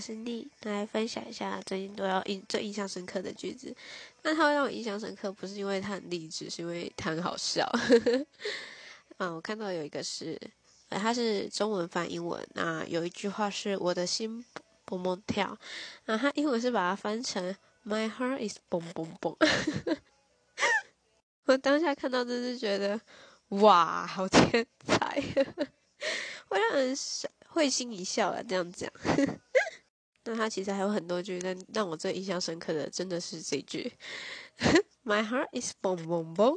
是丽，来分享一下最近都要印最印象深刻的句子。那它会让我印象深刻，不是因为它很励志，是因为它很好笑。嗯，我看到有一个是，呃，它是中文翻英文。那有一句话是我的心蹦蹦跳，那它英文是把它翻成 My heart is 蹦蹦蹦。我当下看到真是觉得，哇，好天才，会让人会心一笑啊！这样讲，那他其实还有很多句，但让我最印象深刻的真的是这句：My heart is boom boom boom。